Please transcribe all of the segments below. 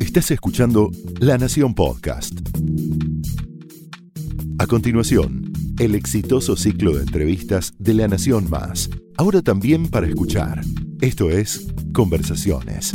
Estás escuchando La Nación Podcast. A continuación, el exitoso ciclo de entrevistas de La Nación Más, ahora también para escuchar. Esto es Conversaciones.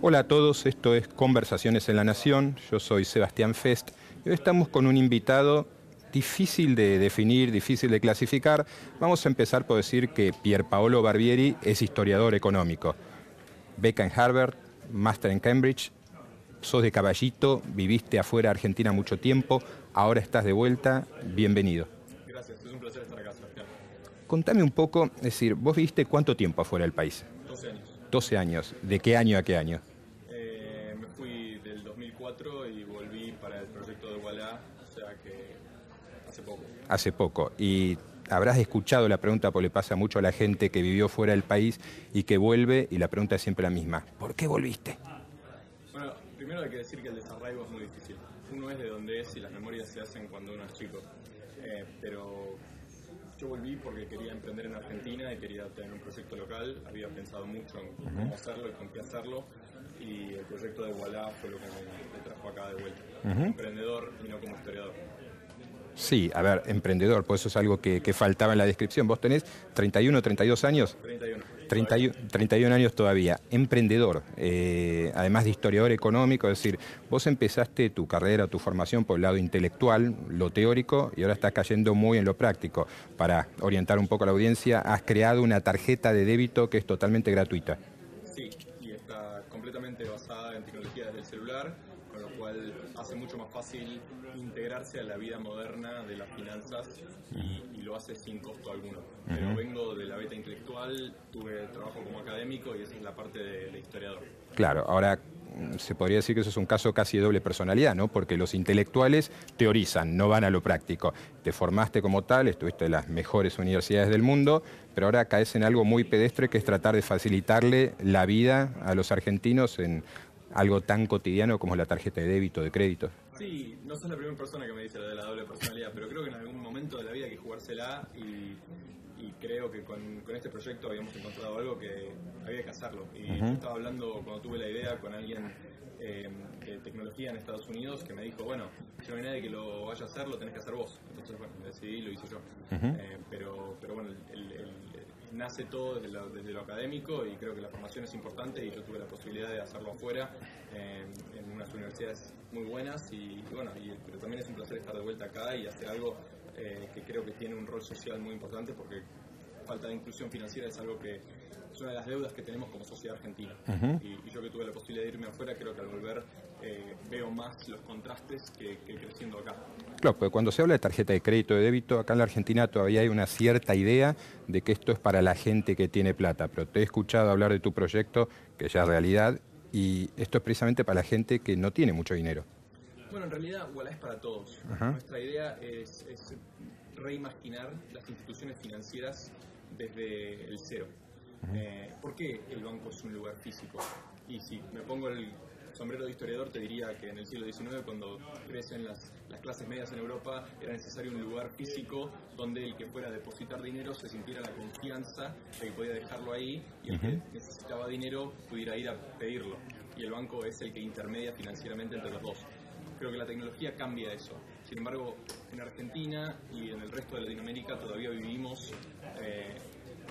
Hola a todos, esto es Conversaciones en la Nación, yo soy Sebastián Fest y hoy estamos con un invitado difícil de definir, difícil de clasificar. Vamos a empezar por decir que Pier Paolo Barbieri es historiador económico. Beca en Harvard, máster en Cambridge, sos de caballito, viviste afuera de Argentina mucho tiempo, ahora estás de vuelta, bienvenido. Gracias, es un placer estar acá, Sebastián. Contame un poco, es decir, vos viviste cuánto tiempo afuera del país? 12 años. 12 años. ¿De qué año a qué año? Eh, me fui del 2004 y volví para el proyecto de Wallah, o sea que hace poco. Hace poco. Y habrás escuchado la pregunta, porque le pasa mucho a la gente que vivió fuera del país y que vuelve, y la pregunta es siempre la misma. ¿Por qué volviste? Bueno, primero hay que decir que el desarraigo es muy difícil. Uno es de donde es y las memorias se hacen cuando uno es chico. Eh, pero yo volví porque quería emprender en Argentina y quería tener un proyecto local. Había pensado mucho en cómo hacerlo y con qué hacerlo. Y el proyecto de Wallah fue lo que me, trajo acá de vuelta. Como Emprendedor y no como historiador. Sí, a ver, emprendedor, pues eso es algo que, que faltaba en la descripción. Vos tenés 31, 32 años. 31. 31, 31 años todavía, emprendedor, eh, además de historiador económico, es decir, vos empezaste tu carrera, tu formación por el lado intelectual, lo teórico, y ahora estás cayendo muy en lo práctico. Para orientar un poco a la audiencia, has creado una tarjeta de débito que es totalmente gratuita. Sí, y está completamente basada en tecnología desde el celular, con lo cual hace mucho más fácil integrarse a la vida moderna de las finanzas y, y lo hace sin costo alguno. Pero vengo de la beta intelectual, tuve trabajo como académico y esa es la parte de, de historiador. Claro, ahora mm, se podría decir que eso es un caso casi de doble personalidad, ¿no? Porque los intelectuales teorizan, no van a lo práctico. Te formaste como tal, estuviste en las mejores universidades del mundo, pero ahora caes en algo muy pedestre que es tratar de facilitarle la vida a los argentinos en algo tan cotidiano como la tarjeta de débito, de crédito. Sí, no sos la primera persona que me dice lo de la doble personalidad, pero creo que en algún momento de la vida hay que jugársela y, y creo que con, con este proyecto habíamos encontrado algo que había que hacerlo. Y yo estaba hablando cuando tuve la idea con alguien eh, de tecnología en Estados Unidos que me dijo, bueno, si no hay nadie que lo vaya a hacer, lo tenés que hacer vos. Entonces, bueno, decidí y lo hice yo. Eh, pero, pero bueno, el- nace todo desde lo, académico y creo que la formación es importante y yo tuve la posibilidad de hacerlo afuera eh, en unas universidades muy buenas y, bueno, pero también es un placer estar de vuelta acá y hacer algo eh, que creo que tiene un rol social muy importante porque falta de inclusión financiera es algo que es una de las deudas que tenemos como sociedad argentina. y, y yo que tuve la posibilidad de irme afuera, creo que al volver eh, veo más los contrastes que, que creciendo acá. Claro, porque cuando se habla de tarjeta de crédito, de débito, acá en la Argentina todavía hay una cierta idea de que esto es para la gente que tiene plata, pero te he escuchado hablar de tu proyecto, que ya es realidad, y esto es precisamente para la gente que no tiene mucho dinero. Bueno, en realidad Wallah es para todos. Nuestra idea es, es reimaginar las instituciones financieras desde el cero. Eh, ¿Por qué el banco es un lugar físico? Y si me pongo el sombrero de historiador, te diría que en el siglo XIX, cuando crecen las, las clases medias en Europa, era necesario un lugar físico donde el que fuera a depositar dinero se sintiera la confianza de que podía dejarlo ahí y el que necesitaba dinero pudiera ir a pedirlo. Y el banco es el que intermedia financieramente entre los dos creo que la tecnología cambia eso. Sin embargo, en Argentina y en el resto de Latinoamérica todavía vivimos eh,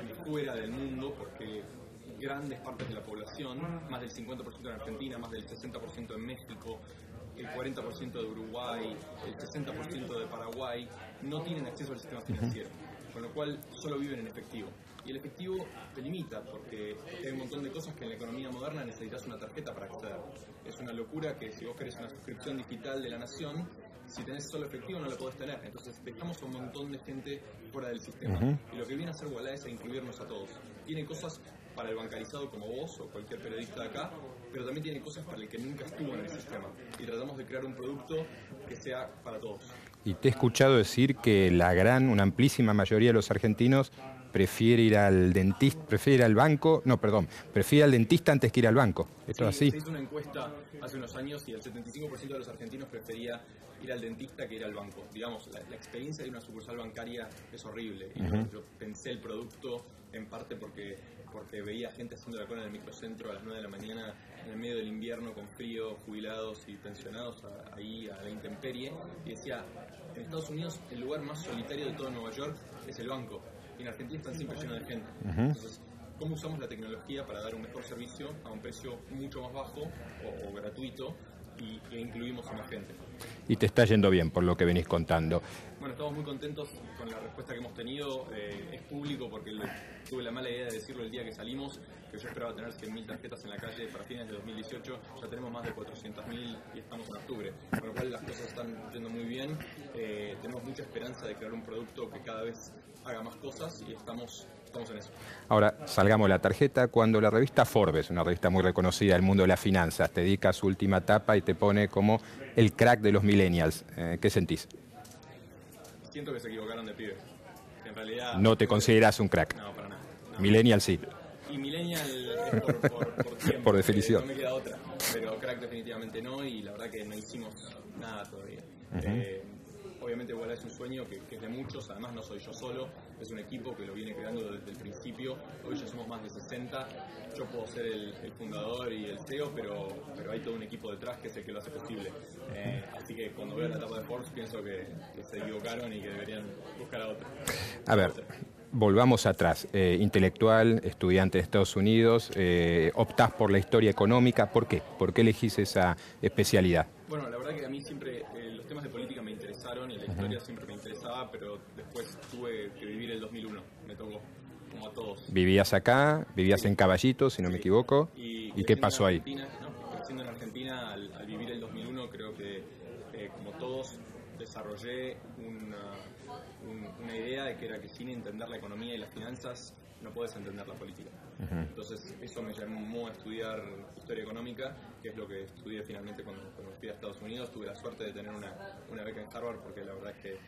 fuera del mundo porque grandes partes de la población, más del 50% en Argentina, más del 60% en México, el 40% de Uruguay, el 60% de Paraguay, no tienen acceso al sistema financiero, con lo cual solo viven en efectivo. Y el efectivo te limita porque hay un montón de cosas que en la economía moderna necesitas una tarjeta para acceder. Es una locura que si vos querés una suscripción digital de la nación, si tenés solo efectivo no la podés tener. Entonces dejamos a un montón de gente fuera del sistema. Y lo que viene a hacer Wallah es a incluirnos a todos. Tiene cosas para el bancarizado como vos o cualquier periodista de acá, pero también tiene cosas para el que nunca estuvo en el sistema. Y tratamos de crear un producto que sea para todos. Y te he escuchado decir que la gran, una amplísima mayoría de los argentinos prefiere ir al dentista, prefiere ir al banco, no, perdón, prefiere al dentista antes que ir al banco. Esto es así. Se hizo una encuesta hace unos años y el 75% de los argentinos prefería ir al dentista que ir al banco. Digamos, la, experiencia de una sucursal bancaria es horrible. Y yo pensé el producto en parte porque, porque veía gente haciendo la cola en el microcentro a las 9 de la mañana en el medio del invierno con frío, jubilados y pensionados ahí a la intemperie y decía, en Estados Unidos el lugar más solitario de todo Nueva York es el banco en Argentina están siempre llenos de gente. Entonces, ¿cómo usamos la tecnología para dar un mejor servicio a un precio mucho más bajo o, gratuito y, e incluimos a más gente? Y te está yendo bien por lo que venís contando. Bueno, estamos muy contentos con la respuesta que hemos tenido. Eh, es público porque tuve la mala idea de decirlo el día que salimos, que yo esperaba tener 100.000 tarjetas en la calle para fines de 2018. Ya tenemos más de 400.000 y estamos en octubre. Con lo cual las cosas están yendo muy bien. Eh, tenemos mucha esperanza de crear un producto que cada vez haga más cosas y estamos Estamos en eso. Ahora, salgamos la tarjeta. Cuando la revista Forbes, una revista muy reconocida del mundo de las finanzas, te dedica a su última etapa y te pone como el crack de los millennials, eh, ¿qué sentís? siento que se equivocaron de pibe. En realidad. No te consideras un crack. No, para nada. Millennial sí. Y Millennial es por, por, por, tiempo, por definición. no me queda otra. Pero crack definitivamente no, y la verdad que no hicimos nada todavía. eh, obviamente igual es un sueño que, es de muchos, además no soy yo solo, es un equipo que lo viene creando desde el principio, hoy ya somos más de 60, yo puedo ser el, fundador y el CEO, pero, pero hay todo un equipo detrás que es el que lo hace posible. Eh, así que cuando veo la etapa de Forbes pienso que, se equivocaron y que deberían buscar a otro. A ver, volvamos atrás. Eh, intelectual, estudiante de Estados Unidos, eh, optás por la historia económica. ¿Por qué? ¿Por qué elegís esa especialidad? Bueno, la verdad que a mí siempre eh, los temas de política me interesaron y la historia siempre me interesaba, pero después tuve que vivir el 2001. Me tocó, como a todos. Vivías acá, vivías en Caballito, si no me equivoco. ¿Y, qué pasó ahí? creciendo en Argentina, al, al, vivir el 2001, creo que, como todos, desarrollé una una idea de que era que sin entender la economía y las finanzas no puedes entender la política. Entonces eso me llamó a estudiar historia económica, que es lo que estudié finalmente cuando, fui a Estados Unidos. Tuve la suerte de tener una, una beca en Harvard porque la verdad es que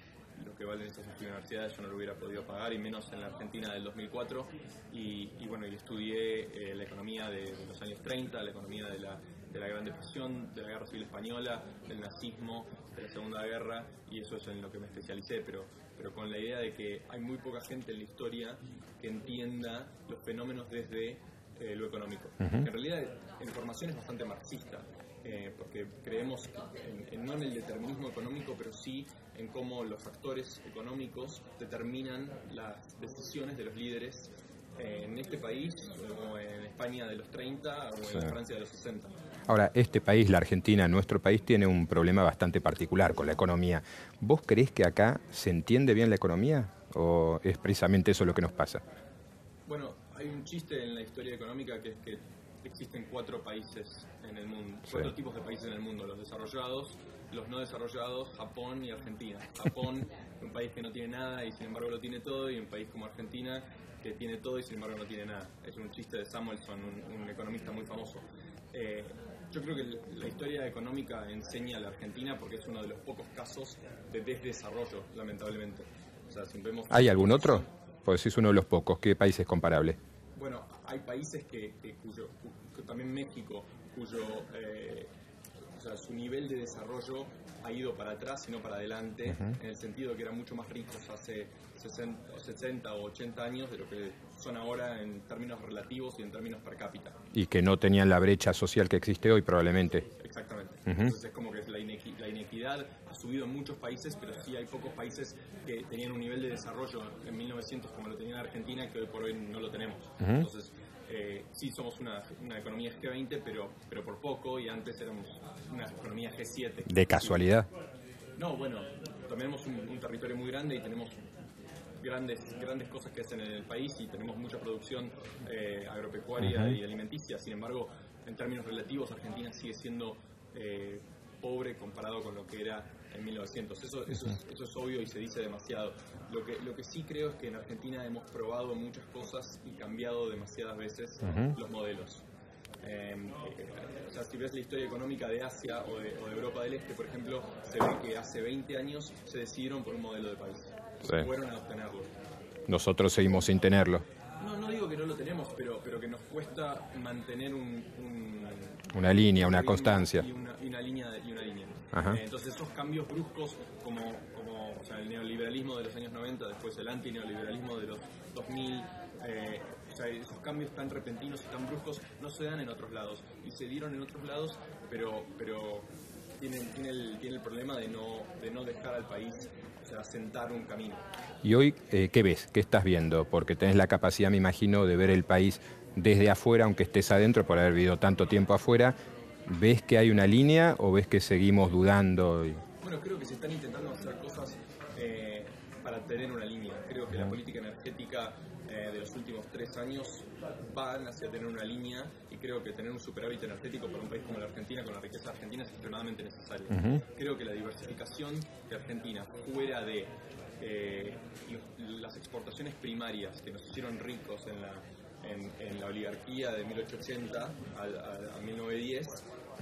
lo que valen esas universidades yo no lo hubiera podido pagar y menos en la Argentina del 2004 y, bueno y estudié eh, la economía de, los años 30 la economía de la, de la Gran Depresión de la Guerra Civil Española del nazismo de la Segunda Guerra y eso es en lo que me especialicé pero pero con la idea de que hay muy poca gente en la historia que entienda los fenómenos desde eh, lo económico. En realidad la información es bastante marxista, eh, porque creemos en, no en el determinismo económico, pero sí en cómo los factores económicos determinan las decisiones de los líderes en este país, o en España de los 30 o en Francia de los 60. Ahora, este país, la Argentina, nuestro país, tiene un problema bastante particular con la economía. ¿Vos creés que acá se entiende bien la economía o es precisamente eso lo que nos pasa? Bueno, hay un chiste en la historia económica que es que existen cuatro países en el mundo, cuatro tipos de países en el mundo, los desarrollados, los no desarrollados, Japón y Argentina. Japón, un país que no tiene nada y sin embargo lo tiene todo, y un país como Argentina que tiene todo y sin embargo no tiene nada. Es un chiste de Samuelson, un, economista muy famoso. Eh, yo creo que la historia económica enseña a la Argentina porque es uno de los pocos casos de desdesarrollo, lamentablemente. ¿Hay algún otro? Pues es uno de los pocos. ¿Qué país es comparable? Bueno, hay países que, cuyo, también México, cuyo eh, o sea, su nivel de desarrollo ha ido para atrás y no para adelante, en el sentido de que eran mucho más ricos hace 60, o 80 años de lo que son ahora en términos relativos y en términos per cápita. Y que no tenían la brecha social que existe hoy probablemente. Exactamente. Entonces es como que la, inequidad ha subido en muchos países, pero sí hay pocos países que tenían un nivel de desarrollo en 1900 como lo tenía Argentina que hoy por hoy no lo tenemos. Entonces eh, sí somos una, economía G20, pero, pero por poco, y antes éramos una economía G7. ¿De casualidad? No, bueno, tenemos un, territorio muy grande y tenemos grandes, grandes cosas que hacen en el país y tenemos mucha producción eh, agropecuaria y alimenticia. Sin embargo, en términos relativos, Argentina sigue siendo eh, pobre comparado con lo que era en 1900. Eso, eso, es, eso es obvio y se dice demasiado. Lo que, lo que sí creo es que en Argentina hemos probado muchas cosas y cambiado demasiadas veces los modelos. Eh, o sea, si ves la historia económica de Asia o de, Europa del Este, por ejemplo, se ve que hace 20 años se decidieron por un modelo de país. Fueron a obtenerlo. Nosotros seguimos sin tenerlo. No, no digo que no lo tenemos, pero, pero que nos cuesta mantener un, una línea, una constancia. Y una, línea. Y una línea. Eh, entonces esos cambios bruscos como, como o sea, el neoliberalismo de los años 90, después el antineoliberalismo de los 2000, eh, o sea, esos cambios tan repentinos y tan bruscos no se dan en otros lados. Y se dieron en otros lados, pero, pero tiene, tiene, el, tiene el problema de no, de no dejar al país o sea, sentar un camino. ¿Y hoy eh, qué ves? ¿Qué estás viendo? Porque tenés la capacidad, me imagino, de ver el país desde afuera, aunque estés adentro por haber vivido tanto tiempo afuera. ¿Ves que hay una línea o ves que seguimos dudando? Bueno, creo que se están intentando hacer cosas eh, para tener una línea. Creo que la política energética eh, de los últimos tres años van hacia tener una línea y creo que tener un superávit energético para un país como la Argentina, con la riqueza argentina, es extremadamente necesario. Creo que la diversificación de Argentina fuera de eh, las exportaciones primarias que nos hicieron ricos en la, en, la oligarquía de 1880 a, 1910,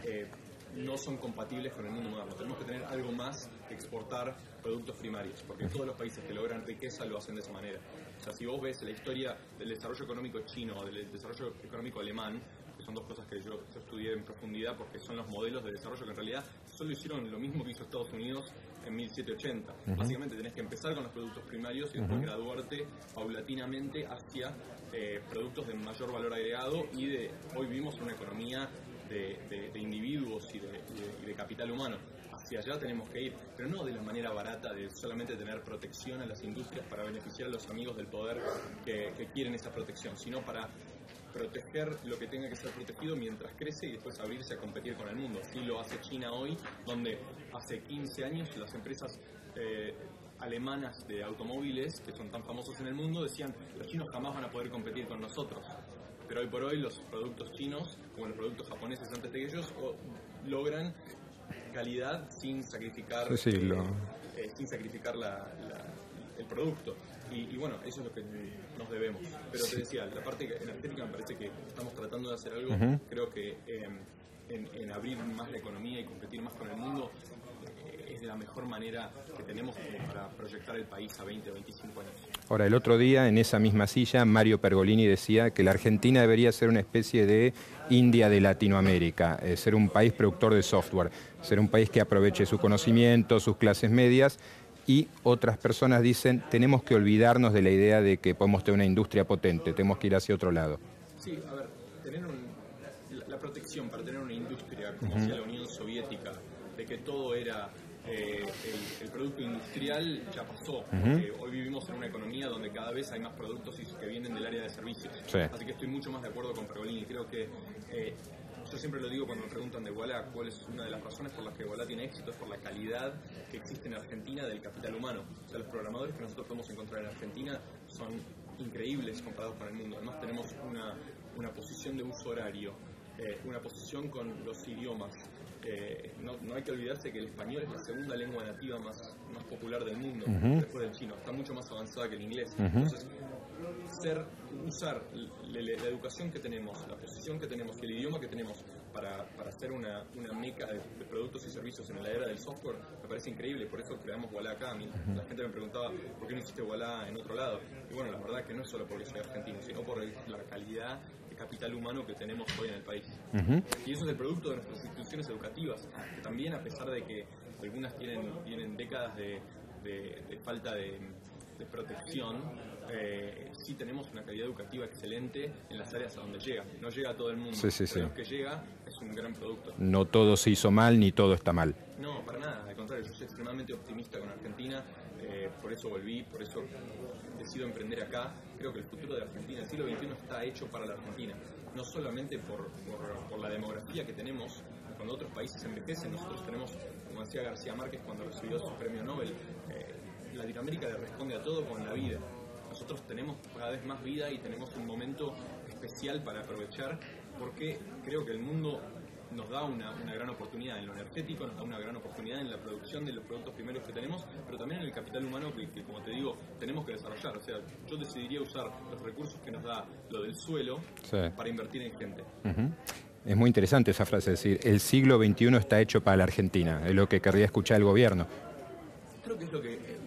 eh, no son compatibles con el mundo moderno. Tenemos que tener algo más que exportar productos primarios, porque todos los países que logran riqueza lo hacen de esa manera. O sea, si vos ves la historia del desarrollo económico chino o del desarrollo económico alemán, son dos cosas que yo, estudié en profundidad porque son los modelos de desarrollo que en realidad solo hicieron lo mismo que hizo Estados Unidos en 1780. Básicamente tenés que empezar con los productos primarios y después graduarte paulatinamente hacia eh, productos de mayor valor agregado y de hoy vivimos una economía de, individuos y de capital humano. Hacia allá tenemos que ir, pero no de la manera barata de solamente tener protección a las industrias para beneficiar a los amigos del poder que, quieren esa protección, sino para proteger lo que tenga que ser protegido mientras crece y después abrirse a competir con el mundo. Así lo hace China hoy, donde hace 15 años las empresas eh, alemanas de automóviles, que son tan famosos en el mundo, decían, los chinos jamás van a poder competir con nosotros. Pero hoy por hoy los productos chinos, como los productos japoneses antes de ellos, logran calidad sin sacrificar, eh, eh, sin sacrificar el producto. Y, bueno, eso es lo que nos debemos. Pero te decía, la parte energética me parece que estamos tratando de hacer algo, creo que em, en, abrir más la economía y competir más con el mundo eh, es la mejor manera que tenemos para proyectar el país a 20 o 25 años. Ahora, el otro día, en esa misma silla, Mario Pergolini decía que la Argentina debería ser una especie de India de Latinoamérica, ser un país productor de software ser un país que aproveche su conocimiento, sus clases medias, y otras personas dicen, tenemos que olvidarnos de la idea de que podemos tener una industria potente, tenemos que ir hacia otro lado. Sí, a ver, tener la protección para tener una industria como uh la Unión Soviética, de que todo era eh, el, producto industrial ya pasó. hoy vivimos en una economía donde cada vez hay más productos que vienen del área de servicios. Así que estoy mucho más de acuerdo con Pergolini. Creo que eh, yo siempre lo digo cuando me preguntan de Walla cuál es una de las razones por las que Walla tiene éxito, es por la calidad que existe en Argentina del capital humano. O sea, los programadores que nosotros podemos encontrar en Argentina son increíbles comparados con el mundo. Además tenemos una, una posición de uso horario, eh, una posición con los idiomas. Eh, no, no, hay que olvidarse que el español es la segunda lengua nativa más, más popular del mundo, después del chino. Está mucho más avanzada que el inglés. Entonces, ser, usar la, educación que tenemos, la posición que tenemos y el idioma que tenemos para, para hacer una, una meca de, productos y servicios en la era del software me parece increíble, por eso creamos Walla acá. la gente me preguntaba por qué no hiciste Walla en otro lado. Y bueno, la verdad que no es solo porque soy argentino, sino por la calidad de capital humano que tenemos hoy en el país. Y eso es el producto de nuestras instituciones educativas, que también a pesar de que algunas tienen, tienen décadas de, de falta de de protección, eh, sí tenemos una calidad educativa excelente en las áreas a donde llega. No llega a todo el mundo, pero lo que llega es un gran producto. No todo se hizo mal ni todo está mal. No, para nada, al contrario, yo soy extremadamente optimista con Argentina, eh, por eso volví, por eso decido emprender acá. Creo que el futuro de Argentina, el siglo XXI está hecho para la Argentina, no solamente por, por, la demografía que tenemos, cuando otros países envejecen, nosotros tenemos, como decía García Márquez cuando recibió su premio Nobel, eh, Latinoamérica le responde a todo con la vida. Nosotros tenemos cada vez más vida y tenemos un momento especial para aprovechar porque creo que el mundo nos da una, gran oportunidad en lo energético, nos da una gran oportunidad en la producción de los productos primeros que tenemos, pero también en el capital humano que, como te digo, tenemos que desarrollar. O sea, yo decidiría usar los recursos que nos da lo del suelo para invertir en gente. Es muy interesante esa frase, es decir, el siglo XXI está hecho para la Argentina, es lo que querría escuchar el gobierno. Creo que es lo que, eh,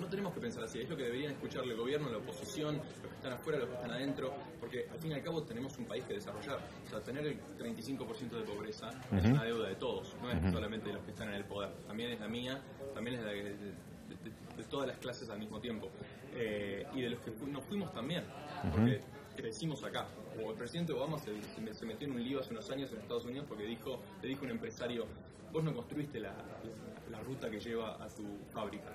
no tenemos que pensar así, es lo que deberían escuchar el gobierno, la oposición, los están afuera, los que están adentro, porque al fin y al cabo tenemos un país que desarrollar. O sea, tener el 35% de pobreza es una deuda de todos, no es solamente de los que están en el poder, también es la mía, también es la de, de, todas las clases al mismo tiempo. Eh, y de los que nos fuimos también, porque crecimos acá. O el presidente Obama se, se, metió en un lío hace unos años en Estados Unidos porque dijo, le dijo un empresario, vos no construiste la, la, ruta que lleva a tu fábrica.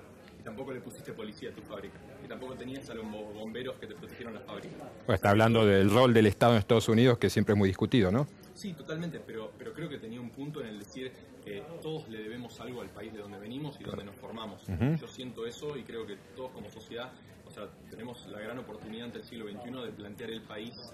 Tampoco le pusiste policía a tu fábrica. Y tampoco tenías a los bomberos que te protegieron la fábrica. Pues está hablando del rol del Estado en Estados Unidos, que siempre es muy discutido, ¿no? Sí, totalmente, pero, pero creo que tenía un punto en el decir que todos le debemos algo al país de donde venimos y donde nos formamos. Yo siento eso y creo que todos como sociedad tenemos la gran oportunidad ante el siglo XXI de plantear el país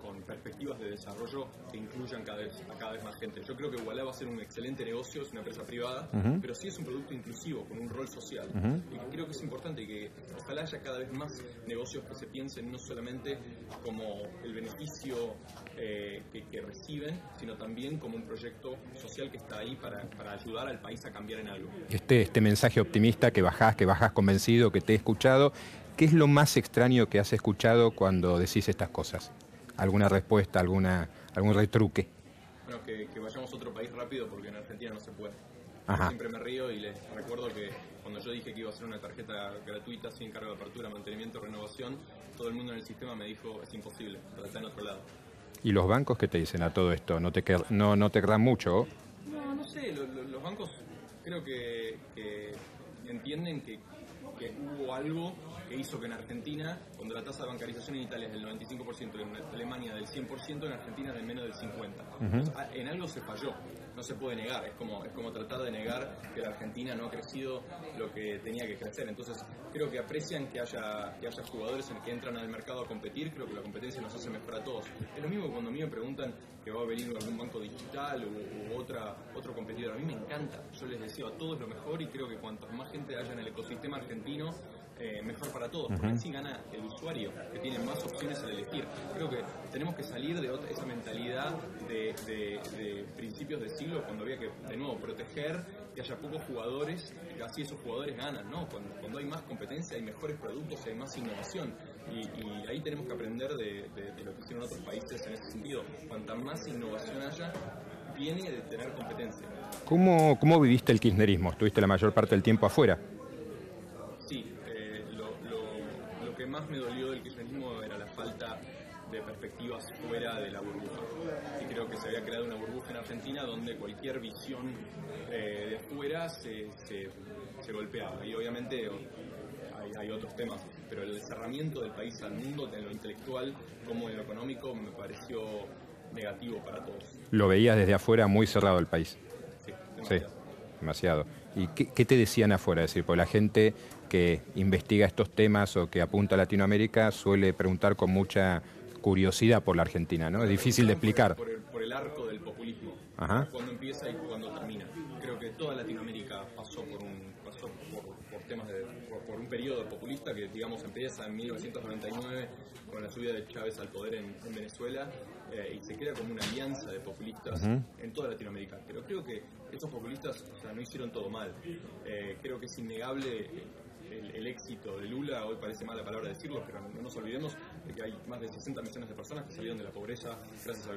con, perspectivas de desarrollo que incluyan cada vez, a cada vez más gente. Yo creo que Wallah va a ser un excelente negocio, es una empresa privada, pero sí es un producto inclusivo, con un rol social. Y creo que es importante que ojalá haya cada vez más negocios que se piensen no solamente como el beneficio eh, que, reciben, sino también como un proyecto social que está ahí para, para, ayudar al país a cambiar en algo. Este, este mensaje optimista que bajás, que bajas convencido, que te he escuchado, ¿qué es lo más extraño que has escuchado cuando decís estas cosas? ¿Alguna respuesta, alguna, algún retruque? Bueno, que, vayamos a otro país rápido porque en Argentina no se puede. siempre me río y les recuerdo que cuando yo dije que iba a ser una tarjeta gratuita sin cargo de apertura, mantenimiento, renovación, todo el mundo en el sistema me dijo es imposible, pero está en otro lado. ¿Y los bancos qué te dicen a todo esto? ¿No te, no, no te querrán mucho? No, no sé, los bancos creo que, entienden que, que hubo algo que hizo que en Argentina, cuando la tasa de bancarización en Italia es del 95%, en Alemania del 100%, en Argentina es del menos del 50%. en algo se falló, no se puede negar, es como, es como tratar de negar que la Argentina no ha crecido lo que tenía que crecer. Entonces, creo que aprecian que haya, que haya jugadores en que entran al mercado a competir, creo que la competencia nos hace mejor a todos. Es lo mismo que cuando a mí me preguntan que va a venir algún banco digital u, otra, otro competidor. A mí me encanta, yo les deseo a todos lo mejor y creo que cuanto más gente haya en el ecosistema argentino, eh, mejor para todos, porque así gana el usuario, que tiene más opciones al elegir. Creo que tenemos que salir de esa mentalidad de, principios del siglo, cuando había que, de nuevo, proteger que haya pocos jugadores, y así esos jugadores ganan, ¿no? Cuando, hay más competencia, hay mejores productos, hay más innovación. Y, ahí tenemos que aprender de, lo que hicieron otros países en ese sentido. Cuanta más innovación haya, viene de tener competencia. ¿Cómo, ¿Cómo viviste el kirchnerismo? ¿Estuviste la mayor parte del tiempo afuera? Me dolió del kirchnerismo era la falta de perspectivas fuera de la burbuja. Y creo que se había creado una burbuja en Argentina donde cualquier visión eh, de afuera se, se, golpeaba. Y obviamente hay, hay, otros temas, pero el cerramiento del país al mundo, en lo intelectual como en lo económico, me pareció negativo para todos. Lo veías desde afuera muy cerrado el país. Sí, demasiado. Sí, demasiado. ¿Y qué, qué, te decían afuera? Es decir, por la gente que investiga estos temas o que apunta a Latinoamérica suele preguntar con mucha curiosidad por la Argentina, ¿no? Es difícil de explicar. Por el, arco del populismo, Ajá. cuando empieza y cuando termina. Creo que toda Latinoamérica pasó por un, pasó por, temas de, por, un periodo populista que, digamos, empieza en 1999 con la subida de Chávez al poder en, Venezuela eh, y se crea como una alianza de populistas en toda Latinoamérica. Pero creo que estos populistas no hicieron todo mal. Eh, creo que es innegable el, éxito de Lula, hoy parece mala palabra decirlo, pero no nos olvidemos de que hay más de 60 millones de personas que salieron de la pobreza gracias a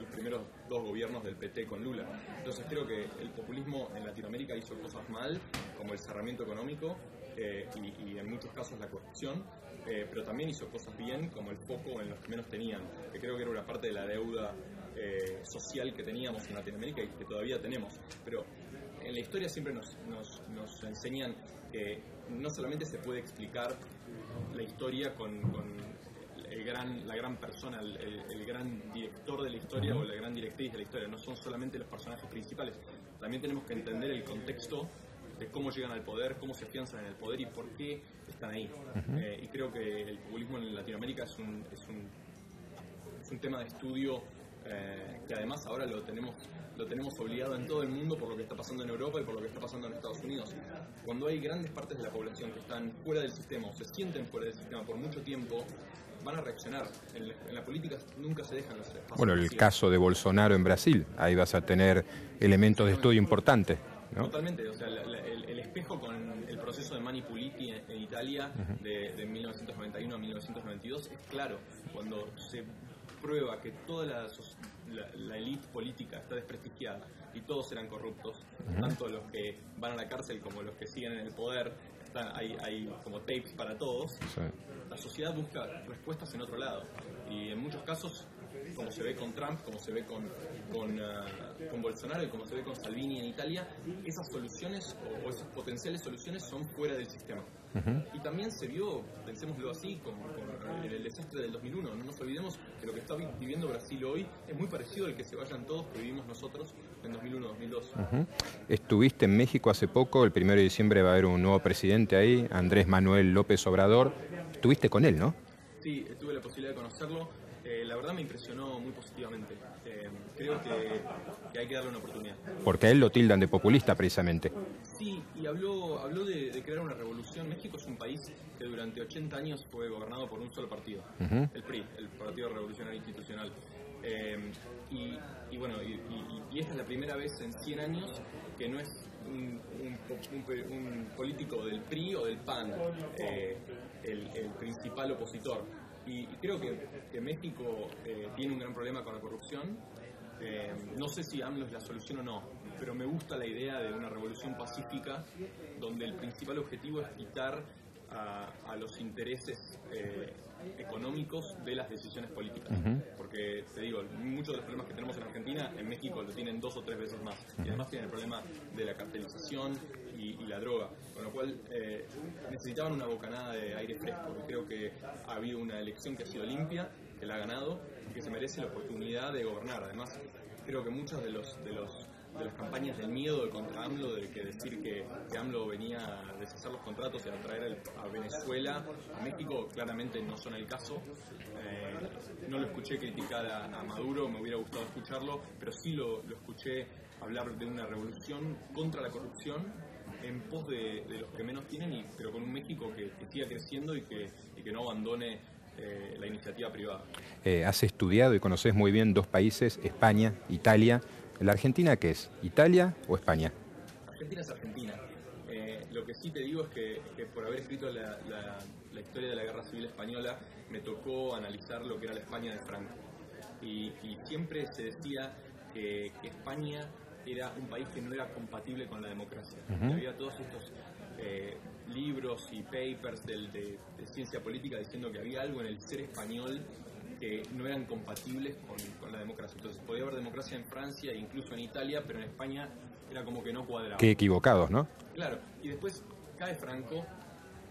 los primeros dos gobiernos del PT con Lula. Entonces creo que el populismo en Latinoamérica hizo cosas mal, como el cerramiento económico eh, y, en muchos casos la corrupción, eh, pero también hizo cosas bien, como el foco en los que menos tenían, que creo que era una parte de la deuda eh, social que teníamos en Latinoamérica y que todavía tenemos. Pero en la historia siempre nos, nos, nos enseñan que no solamente se puede explicar la historia con, el gran, la gran persona, el, gran director de la historia o la gran directriz de la historia, no son solamente los personajes principales, también tenemos que entender el contexto de cómo llegan al poder, cómo se afianzan en el poder y por qué están ahí. Eh, y creo que el populismo en Latinoamérica es un, es un, es un tema de estudio eh, que además ahora lo tenemos, lo tenemos obligado en todo el mundo por lo que está pasando en Europa y por lo que está pasando en Estados Unidos. Cuando hay grandes partes de la población que están fuera del sistema o se sienten fuera del sistema por mucho tiempo, van a reaccionar. En, la política nunca se dejan hacer. Bueno, el caso de Bolsonaro en Brasil, ahí vas a tener elementos de estudio importantes. Totalmente, o sea, el, espejo con el proceso de Mani Puliti en, Italia de, de 1991 a 1992 es claro, cuando se prueba que toda la, la, élite política está desprestigiada y todos eran corruptos, tanto los que van a la cárcel como los que siguen en el poder, hay, hay, como tapes para todos, la sociedad busca respuestas en otro lado. Y en muchos casos, como se ve con Trump, como se ve con, con, ah, con Bolsonaro y como se ve con Salvini en Italia, esas soluciones o esas potenciales soluciones son fuera del sistema. Y también se vio, pensémoslo así, con, el desastre del 2001. No nos olvidemos que lo que está viviendo Brasil hoy es muy parecido al que se vayan todos que vivimos nosotros en 2001-2002. Estuviste en México hace poco, el 1 de diciembre va a haber un nuevo presidente ahí, Andrés Manuel López Obrador. Estuviste con él, ¿no? Sí, tuve la posibilidad de conocerlo. Eh, la verdad me impresionó muy positivamente. Eh, creo que, hay que darle una oportunidad. Porque a él lo tildan de populista precisamente. Sí, y habló, habló de, crear una revolución. México es un país que durante 80 años fue gobernado por un solo partido, el PRI, el Partido Revolucionario Institucional. Eh, y, bueno, y, esta es la primera vez en 100 años que no es un, político del PRI o del PAN el principal opositor y, creo que, México eh, tiene un gran problema con la corrupción. Eh, no sé si AMLO es la solución o no, pero me gusta la idea de una revolución pacífica donde el principal objetivo es quitar a, los intereses eh, económicos de las decisiones políticas. Porque, te digo, muchos de los problemas que tenemos en Argentina, en México lo tienen dos o tres veces más. Y además tienen el problema de la cartelización y, la droga. Con lo cual, eh, necesitaban una bocanada de aire fresco. creo que ha habido una elección que ha sido limpia, que la ha ganado y que se merece la oportunidad de gobernar. Además, creo que muchos de los, de los de las campañas del miedo contra AMLO, de que decir que, AMLO venía a deshacer los contratos y a traer a Venezuela, a México, claramente no son el caso. Eh, no lo escuché criticar a, Maduro, me hubiera gustado escucharlo, pero sí lo, escuché hablar de una revolución contra la corrupción en pos de, los que menos tienen, y, pero con un México que, siga creciendo y que, que no abandone eh, la iniciativa privada. Eh, has estudiado y conoces muy bien dos países, España, Italia. ¿La Argentina qué es? ¿Italia o España? Argentina es Argentina. Eh, lo que sí te digo es que, por haber escrito la, historia de la Guerra Civil Española, me tocó analizar lo que era la España de Franco. Y, siempre se decía que, España era un país que no era compatible con la democracia. Había todos estos eh, libros y papers de, ciencia política diciendo que había algo en el ser español que no eran compatibles con, la democracia. Entonces podía haber democracia en Francia e incluso en Italia, pero en España era como que no cuadraba. Qué equivocados, ¿no? Claro, y después cae Franco,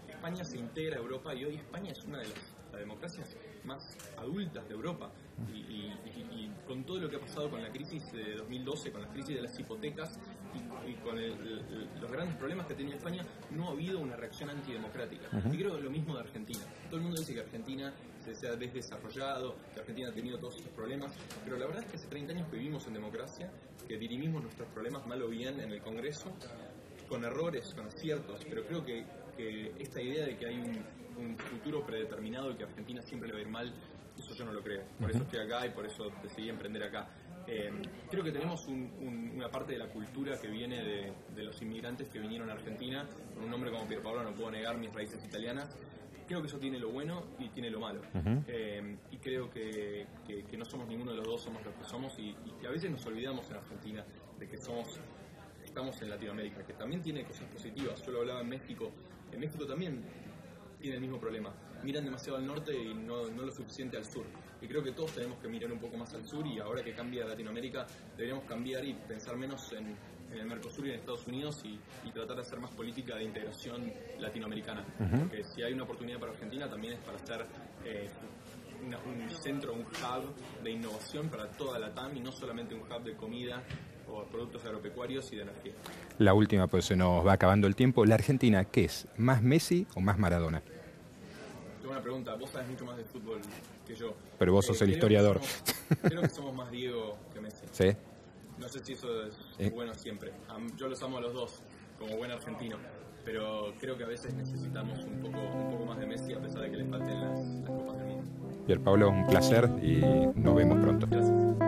España se integra a Europa y hoy España es una de las democracias más adultas de Europa. Y, con todo lo que ha pasado con la crisis de 2012, con la crisis de las hipotecas y, con los grandes problemas que tenía España, no ha habido una reacción antidemocrática. Y creo que lo mismo de Argentina. Todo el mundo dice que Argentina se ha desarrollado, que Argentina ha tenido todos estos problemas, pero la verdad es que hace 30 años que vivimos en democracia, que dirimimos nuestros problemas mal o bien en el Congreso, con errores, con aciertos, pero creo que, esta idea de que hay un, futuro predeterminado y que Argentina siempre le va a ir mal, eso yo no lo creo. Por eso estoy acá y por eso decidí emprender acá. Eh, creo que tenemos una parte de la cultura que viene de, de, los inmigrantes que vinieron a Argentina. Con un nombre como Pierpaolo no puedo negar mis raíces italianas creo que eso tiene lo bueno y tiene lo malo. Eh, y creo que, no somos ninguno de los dos, somos los que somos y, a veces nos olvidamos en Argentina de que somos estamos en Latinoamérica, que también tiene cosas positivas. Yo lo hablaba en México. En México también tiene el mismo problema. Miran demasiado al norte y no, no lo suficiente al sur. Y creo que todos tenemos que mirar un poco más al sur y ahora que cambia Latinoamérica deberíamos cambiar y pensar menos en en el Mercosur y en Estados Unidos y, tratar de hacer más política de integración latinoamericana. Porque si hay una oportunidad para Argentina también es para ser eh, un centro, un hub de innovación para toda la TAM y no solamente un hub de comida o productos agropecuarios y de energía. La última, pues se nos va acabando el tiempo. ¿La Argentina qué es? ¿Más Messi o más Maradona? Una pregunta. Vos sabés mucho más de fútbol que yo. Pero vos sos Eh, el creo historiador. que somos- creo que somos más Diego que Messi. ¿Sí? No sé si eso es Eh. bueno siempre. Yo los amo a los dos, como buen argentino. Pero creo que a veces necesitamos un poco, un poco más de Messi a pesar de que le falten las, las Copas del Mundo. Pier Pablo, un placer y nos vemos pronto. Gracias.